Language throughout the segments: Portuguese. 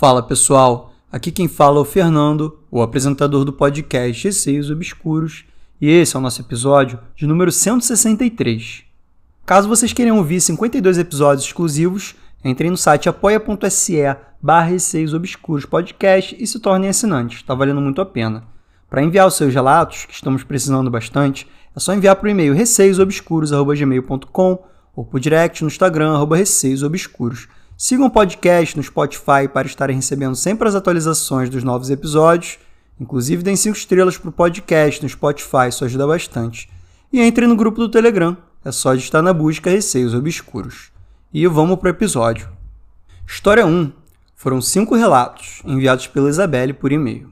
Fala pessoal, aqui quem fala é o Fernando, o apresentador do podcast Receios Obscuros, e esse é o nosso episódio de número 163. Caso vocês queiram ouvir 52 episódios exclusivos, entrem no site apoia.se barra Receios Obscuros Podcast e se tornem assinantes, está valendo muito a pena. Para enviar os seus relatos, que estamos precisando bastante, é só enviar para o e-mail receiosobscuros.gmail.com ou por direct no Instagram, arroba receiosobscuros. Sigam o podcast no Spotify para estarem recebendo sempre as atualizações dos novos episódios. Inclusive, deem 5 estrelas para o podcast no Spotify, isso ajuda bastante. E entre no grupo do Telegram, é só de estar na busca Receios Obscuros. E vamos para o episódio. História 1. Foram cinco relatos enviados pela Isabelle por e-mail.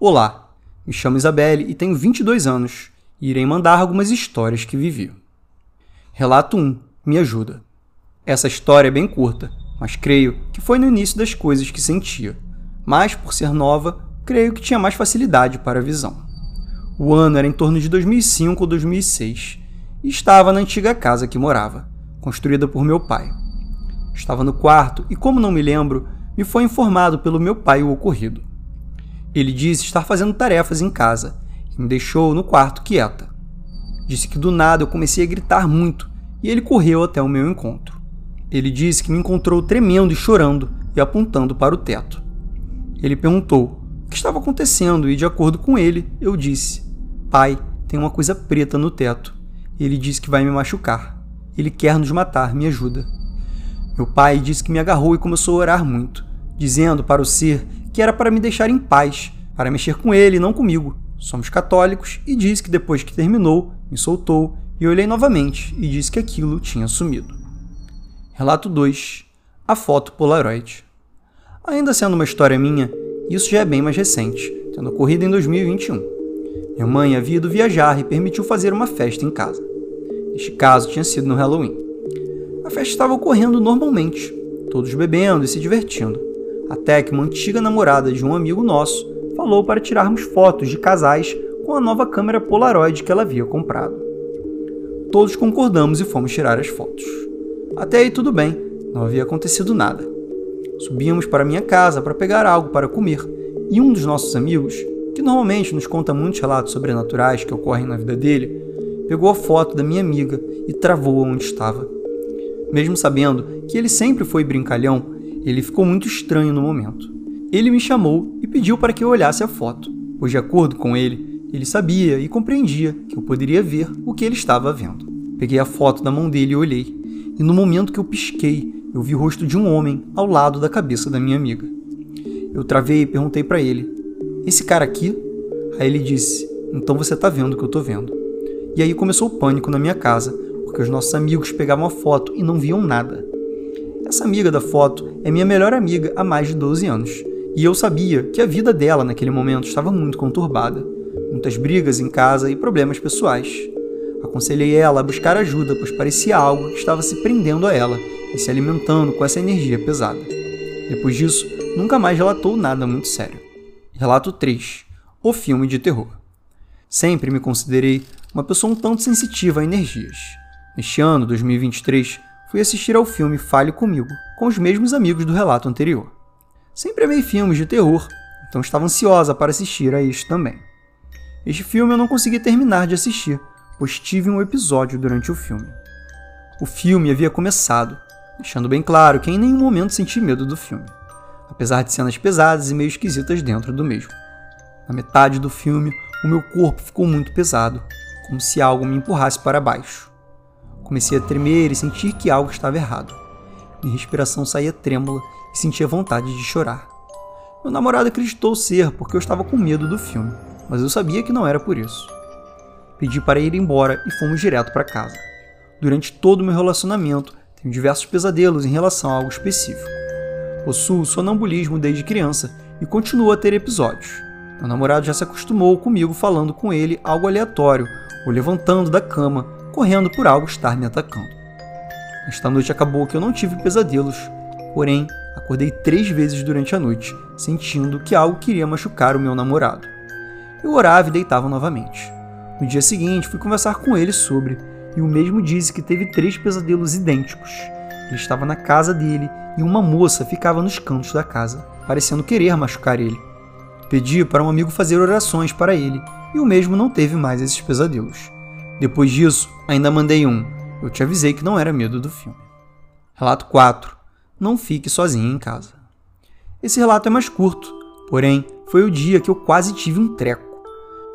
Olá, me chamo Isabelle e tenho 22 anos e irei mandar algumas histórias que vivi. Relato 1. Me ajuda. Essa história é bem curta, mas creio que foi no início das coisas que sentia. Mas, por ser nova, creio que tinha mais facilidade para a visão. O ano era em torno de 2005 ou 2006 e estava na antiga casa que morava, construída por meu pai. Estava no quarto e, como não me lembro, me foi informado pelo meu pai o ocorrido. Ele disse estar fazendo tarefas em casa e me deixou no quarto quieta. Disse que do nada eu comecei a gritar muito e ele correu até o meu encontro. Ele disse que me encontrou tremendo e chorando e apontando para o teto. Ele perguntou o que estava acontecendo e, de acordo com ele, eu disse: Pai, tem uma coisa preta no teto. Ele disse que vai me machucar. Ele quer nos matar, me ajuda. Meu pai disse que me agarrou e começou a orar muito, dizendo para o ser que era para me deixar em paz, para mexer com ele e não comigo. Somos católicos e disse que depois que terminou, me soltou e olhei novamente e disse que aquilo tinha sumido. Relato 2. A foto Polaroid. Ainda sendo uma história minha, isso já é bem mais recente, tendo ocorrido em 2021. Minha mãe havia ido viajar e permitiu fazer uma festa em casa. Neste caso, tinha sido no Halloween. A festa estava ocorrendo normalmente, todos bebendo e se divertindo até que uma antiga namorada de um amigo nosso falou para tirarmos fotos de casais com a nova câmera Polaroid que ela havia comprado. Todos concordamos e fomos tirar as fotos. Até aí tudo bem, não havia acontecido nada. Subimos para minha casa para pegar algo para comer e um dos nossos amigos, que normalmente nos conta muitos relatos sobrenaturais que ocorrem na vida dele, pegou a foto da minha amiga e travou onde estava. Mesmo sabendo que ele sempre foi brincalhão, ele ficou muito estranho no momento. Ele me chamou e pediu para que eu olhasse a foto, pois, de acordo com ele, ele sabia e compreendia que eu poderia ver o que ele estava vendo. Peguei a foto da mão dele e olhei, e no momento que eu pisquei, eu vi o rosto de um homem ao lado da cabeça da minha amiga. Eu travei e perguntei para ele: Esse cara aqui? Aí ele disse: Então você tá vendo o que eu tô vendo. E aí começou o pânico na minha casa, porque os nossos amigos pegavam a foto e não viam nada. Essa amiga da foto é minha melhor amiga há mais de 12 anos, e eu sabia que a vida dela naquele momento estava muito conturbada. Muitas brigas em casa e problemas pessoais. Aconselhei ela a buscar ajuda, pois parecia algo que estava se prendendo a ela e se alimentando com essa energia pesada. Depois disso, nunca mais relatou nada muito sério. Relato 3. O filme de terror. Sempre me considerei uma pessoa um tanto sensitiva a energias. Neste ano, 2023, fui assistir ao filme Fale Comigo, com os mesmos amigos do relato anterior. Sempre amei filmes de terror, então estava ansiosa para assistir a este também. Este filme eu não consegui terminar de assistir, pois tive um episódio durante o filme. O filme havia começado, deixando bem claro que em nenhum momento senti medo do filme, apesar de cenas pesadas e meio esquisitas dentro do mesmo. Na metade do filme, o meu corpo ficou muito pesado, como se algo me empurrasse para baixo. Comecei a tremer e sentir que algo estava errado. Minha respiração saía trêmula e sentia vontade de chorar. Meu namorado acreditou ser porque eu estava com medo do filme, mas eu sabia que não era por isso. Pedi para ir embora e fomos direto para casa. Durante todo o meu relacionamento, tenho diversos pesadelos em relação a algo específico. Possuo sonambulismo desde criança e continuo a ter episódios. Meu namorado já se acostumou comigo falando com ele algo aleatório ou levantando da cama correndo por algo estar me atacando. Esta noite acabou que eu não tive pesadelos, porém acordei três vezes durante a noite, sentindo que algo queria machucar o meu namorado. Eu orava e deitava novamente. No dia seguinte, fui conversar com ele sobre, e o mesmo disse que teve três pesadelos idênticos. Ele estava na casa dele e uma moça ficava nos cantos da casa, parecendo querer machucar ele. Pedi para um amigo fazer orações para ele, e o mesmo não teve mais esses pesadelos. Depois disso, ainda mandei um. Eu te avisei que não era medo do filme. Relato 4. Não fique sozinho em casa. Esse relato é mais curto, porém, foi o dia que eu quase tive um treco.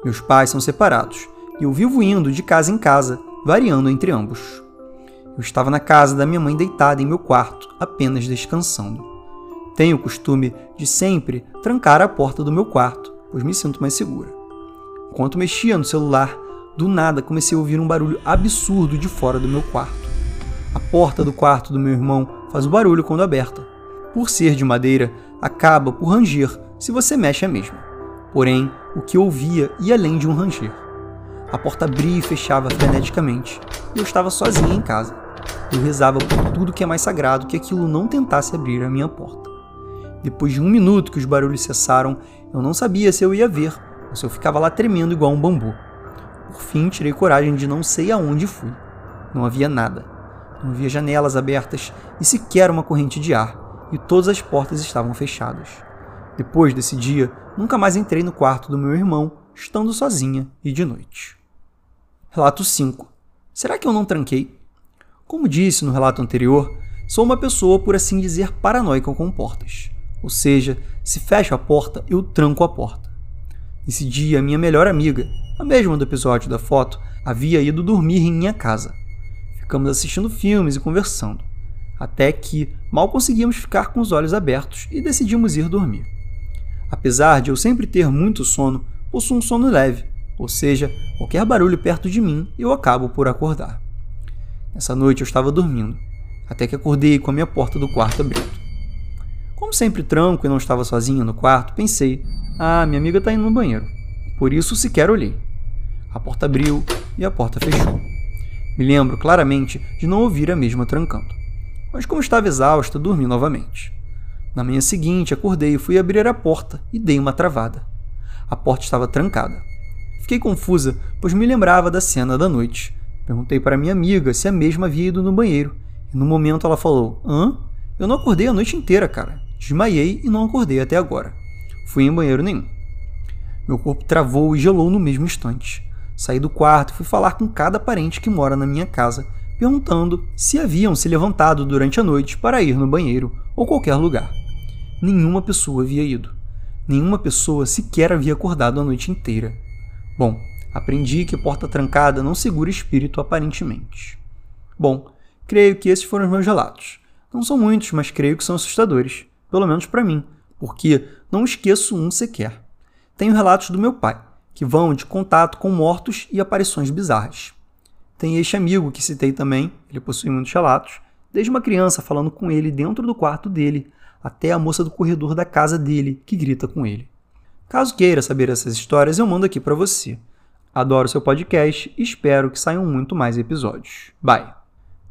Meus pais são separados eu vivo indo de casa em casa, variando entre ambos. Eu estava na casa da minha mãe deitada em meu quarto, apenas descansando. Tenho o costume de sempre trancar a porta do meu quarto, pois me sinto mais segura. Enquanto mexia no celular, do nada comecei a ouvir um barulho absurdo de fora do meu quarto. A porta do quarto do meu irmão faz o barulho quando aberta. Por ser de madeira, acaba por ranger se você mexe a mesma. Porém, o que ouvia ia além de um ranger. A porta abria e fechava freneticamente, e eu estava sozinha em casa. Eu rezava por tudo que é mais sagrado que aquilo não tentasse abrir a minha porta. Depois de um minuto que os barulhos cessaram, eu não sabia se eu ia ver ou se eu ficava lá tremendo igual um bambu. Por fim, tirei coragem de não sei aonde fui. Não havia nada. Não havia janelas abertas e sequer uma corrente de ar, e todas as portas estavam fechadas. Depois desse dia, nunca mais entrei no quarto do meu irmão, estando sozinha e de noite. Relato 5. Será que eu não tranquei? Como disse no relato anterior, sou uma pessoa, por assim dizer, paranoica com portas. Ou seja, se fecho a porta, eu tranco a porta. Nesse dia, minha melhor amiga, a mesma do episódio da foto, havia ido dormir em minha casa. Ficamos assistindo filmes e conversando, até que mal conseguíamos ficar com os olhos abertos e decidimos ir dormir. Apesar de eu sempre ter muito sono, possuo um sono leve, ou seja, qualquer barulho perto de mim eu acabo por acordar. Nessa noite eu estava dormindo, até que acordei com a minha porta do quarto abrindo. Como sempre tranco e não estava sozinha no quarto, pensei: ah, minha amiga está indo no banheiro. Por isso sequer olhei. A porta abriu e a porta fechou. Me lembro claramente de não ouvir a mesma trancando. Mas como estava exausta, dormi novamente. Na manhã seguinte, acordei e fui abrir a porta e dei uma travada. A porta estava trancada. Fiquei confusa, pois me lembrava da cena da noite. Perguntei para minha amiga se a mesma havia ido no banheiro, e no momento ela falou: Hã? Eu não acordei a noite inteira, cara. Desmaiei e não acordei até agora. Fui em banheiro nenhum. Meu corpo travou e gelou no mesmo instante. Saí do quarto e fui falar com cada parente que mora na minha casa, perguntando se haviam se levantado durante a noite para ir no banheiro ou qualquer lugar. Nenhuma pessoa havia ido. Nenhuma pessoa sequer havia acordado a noite inteira. Bom, aprendi que porta trancada não segura espírito aparentemente. Bom, creio que esses foram os meus relatos. Não são muitos, mas creio que são assustadores pelo menos para mim, porque não esqueço um sequer. Tenho relatos do meu pai, que vão de contato com mortos e aparições bizarras. Tem este amigo que citei também, ele possui muitos relatos, desde uma criança falando com ele dentro do quarto dele, até a moça do corredor da casa dele que grita com ele. Caso queira saber essas histórias, eu mando aqui para você. Adoro seu podcast e espero que saiam muito mais episódios. Bye.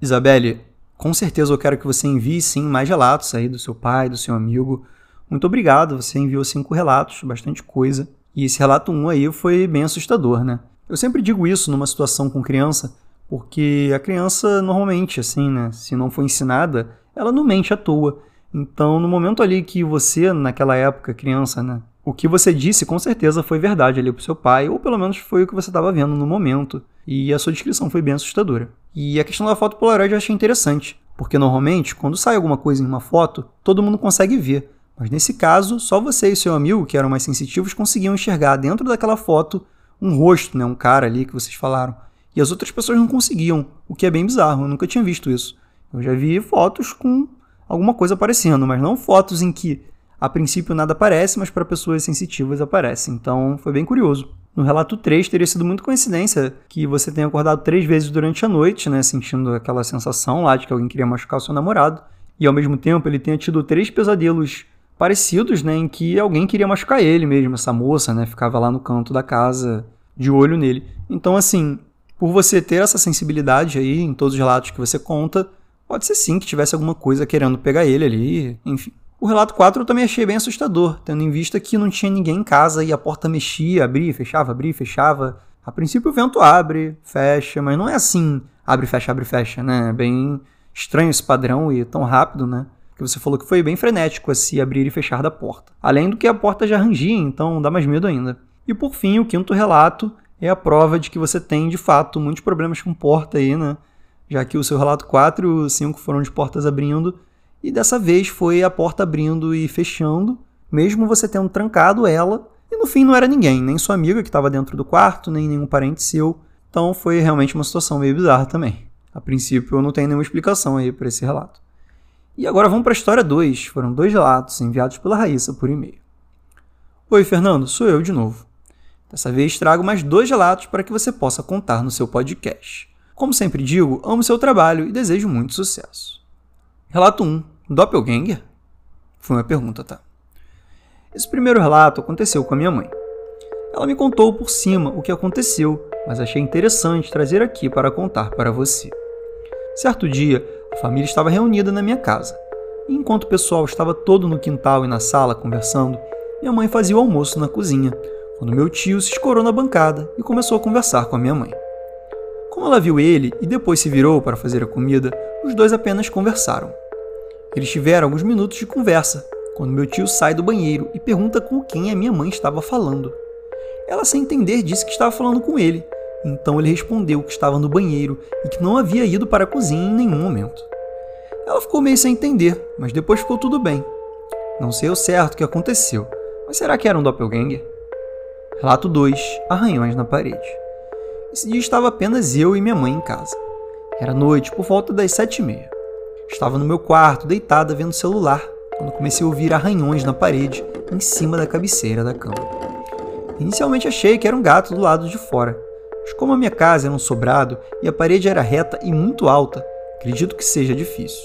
Isabelle, com certeza eu quero que você envie sim mais relatos aí do seu pai, do seu amigo. Muito obrigado, você enviou cinco relatos, bastante coisa. E esse relato 1 um aí foi bem assustador, né? Eu sempre digo isso numa situação com criança, porque a criança normalmente, assim, né, se não for ensinada, ela não mente à toa. Então, no momento ali que você, naquela época, criança, né, o que você disse com certeza foi verdade ali pro seu pai, ou pelo menos foi o que você estava vendo no momento. E a sua descrição foi bem assustadora. E a questão da foto Polaroid eu achei interessante, porque normalmente, quando sai alguma coisa em uma foto, todo mundo consegue ver. Mas nesse caso, só você e seu amigo, que eram mais sensitivos, conseguiam enxergar dentro daquela foto um rosto, né, um cara ali que vocês falaram. E as outras pessoas não conseguiam, o que é bem bizarro, eu nunca tinha visto isso. Eu já vi fotos com alguma coisa aparecendo, mas não fotos em que a princípio nada aparece, mas para pessoas sensitivas aparece. Então foi bem curioso. No relato 3, teria sido muito coincidência que você tenha acordado três vezes durante a noite, né, sentindo aquela sensação lá de que alguém queria machucar o seu namorado, e ao mesmo tempo ele tenha tido três pesadelos parecidos, né, em que alguém queria machucar ele mesmo, essa moça, né, ficava lá no canto da casa de olho nele. Então, assim, por você ter essa sensibilidade aí em todos os relatos que você conta, pode ser sim que tivesse alguma coisa querendo pegar ele ali, enfim. O relato 4 eu também achei bem assustador, tendo em vista que não tinha ninguém em casa e a porta mexia, abria, fechava, abria, fechava. A princípio o vento abre, fecha, mas não é assim, abre, fecha, abre, fecha, né? É bem estranho esse padrão e tão rápido, né? que você falou que foi bem frenético a se abrir e fechar da porta. Além do que a porta já rangia, então dá mais medo ainda. E por fim, o quinto relato é a prova de que você tem, de fato, muitos problemas com porta aí, né? Já que o seu relato 4 e o 5 foram de portas abrindo, e dessa vez foi a porta abrindo e fechando, mesmo você tendo trancado ela, e no fim não era ninguém, nem sua amiga que estava dentro do quarto, nem nenhum parente seu. Então foi realmente uma situação meio bizarra também. A princípio eu não tenho nenhuma explicação aí para esse relato. E agora vamos para a história 2. Foram dois relatos enviados pela Raíssa por e-mail. Oi, Fernando, sou eu de novo. Dessa vez trago mais dois relatos para que você possa contar no seu podcast. Como sempre digo, amo seu trabalho e desejo muito sucesso. Relato 1. Doppelganger? Foi uma pergunta, tá? Esse primeiro relato aconteceu com a minha mãe. Ela me contou por cima o que aconteceu, mas achei interessante trazer aqui para contar para você. Certo dia, a família estava reunida na minha casa. E enquanto o pessoal estava todo no quintal e na sala conversando, minha mãe fazia o almoço na cozinha, quando meu tio se escorou na bancada e começou a conversar com a minha mãe. Como ela viu ele e depois se virou para fazer a comida, os dois apenas conversaram. Eles tiveram alguns minutos de conversa, quando meu tio sai do banheiro e pergunta com quem a minha mãe estava falando. Ela, sem entender, disse que estava falando com ele, então ele respondeu que estava no banheiro e que não havia ido para a cozinha em nenhum momento. Ela ficou meio sem entender, mas depois ficou tudo bem. Não sei o certo o que aconteceu, mas será que era um doppelganger? Relato 2: Arranhões na parede. Esse dia estava apenas eu e minha mãe em casa. Era noite, por volta das sete e meia. Estava no meu quarto, deitada vendo o celular, quando comecei a ouvir arranhões na parede, em cima da cabeceira da cama. Inicialmente achei que era um gato do lado de fora, mas como a minha casa era um sobrado e a parede era reta e muito alta, acredito que seja difícil.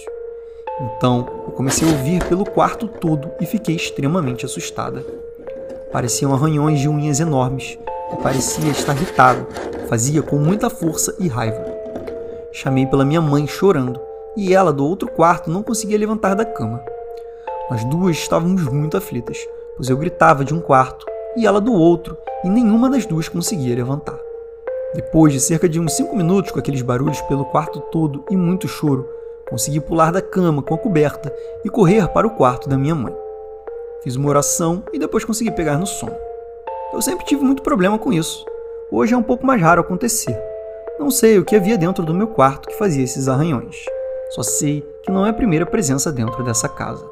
Então, eu comecei a ouvir pelo quarto todo e fiquei extremamente assustada. Pareciam arranhões de unhas enormes e parecia estar irritado, fazia com muita força e raiva. Chamei pela minha mãe chorando e ela do outro quarto não conseguia levantar da cama. Nós duas estávamos muito aflitas, pois eu gritava de um quarto e ela do outro e nenhuma das duas conseguia levantar. Depois de cerca de uns cinco minutos com aqueles barulhos pelo quarto todo e muito choro, consegui pular da cama com a coberta e correr para o quarto da minha mãe. Fiz uma oração e depois consegui pegar no sono. Eu sempre tive muito problema com isso. Hoje é um pouco mais raro acontecer. Não sei o que havia dentro do meu quarto que fazia esses arranhões. Só sei que não é a primeira presença dentro dessa casa.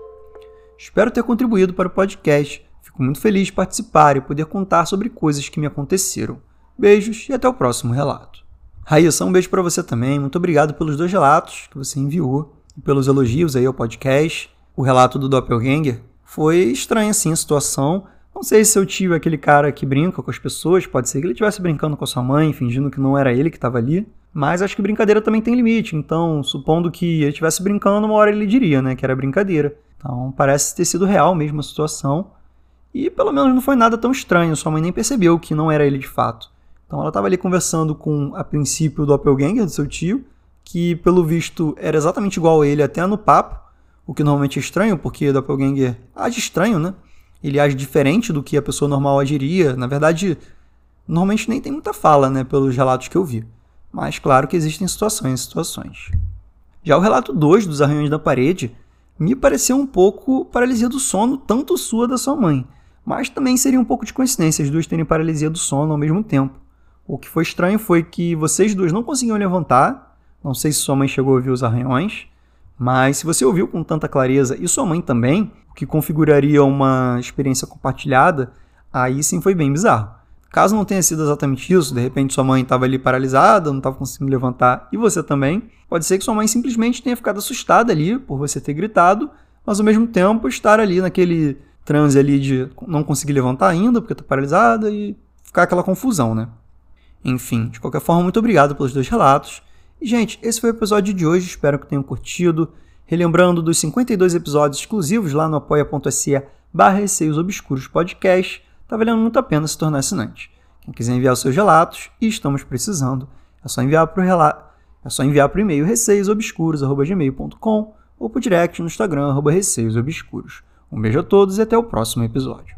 Espero ter contribuído para o podcast. Fico muito feliz de participar e poder contar sobre coisas que me aconteceram. Beijos e até o próximo relato. Raíssa, um beijo para você também. Muito obrigado pelos dois relatos que você enviou e pelos elogios aí ao podcast. O relato do Doppelganger foi estranha assim a situação. Não sei se seu tio é aquele cara que brinca com as pessoas, pode ser que ele estivesse brincando com a sua mãe, fingindo que não era ele que estava ali. Mas acho que brincadeira também tem limite, então, supondo que ele estivesse brincando, uma hora ele diria, né, que era brincadeira. Então, parece ter sido real mesmo a situação. E pelo menos não foi nada tão estranho, sua mãe nem percebeu que não era ele de fato. Então ela estava ali conversando com, a princípio, o doppelganger do seu tio, que pelo visto era exatamente igual a ele até no papo, o que normalmente é estranho, porque doppelganger age estranho, né? Ele age diferente do que a pessoa normal agiria. Na verdade, normalmente nem tem muita fala, né, pelos relatos que eu vi. Mas claro que existem situações e situações. Já o relato 2 dos arranhões da parede me pareceu um pouco paralisia do sono, tanto sua da sua mãe. Mas também seria um pouco de coincidência as duas terem paralisia do sono ao mesmo tempo. O que foi estranho foi que vocês duas não conseguiam levantar. Não sei se sua mãe chegou a ouvir os arranhões, mas se você ouviu com tanta clareza e sua mãe também, o que configuraria uma experiência compartilhada, aí sim foi bem bizarro. Caso não tenha sido exatamente isso, de repente sua mãe estava ali paralisada, não estava conseguindo levantar, e você também, pode ser que sua mãe simplesmente tenha ficado assustada ali por você ter gritado, mas ao mesmo tempo estar ali naquele transe ali de não conseguir levantar ainda porque está paralisada e ficar aquela confusão, né? Enfim, de qualquer forma, muito obrigado pelos dois relatos. E, gente, esse foi o episódio de hoje, espero que tenham curtido. Relembrando dos 52 episódios exclusivos lá no apoia.se barra Receios Obscuros Podcast, tá valendo muito a pena se tornar assinante. Quem quiser enviar os seus relatos, e estamos precisando, é só enviar para o relato. É só enviar para o e-mail receiosobscuros.gmail.com ou por direct no Instagram, receiosobscuros. Um beijo a todos e até o próximo episódio.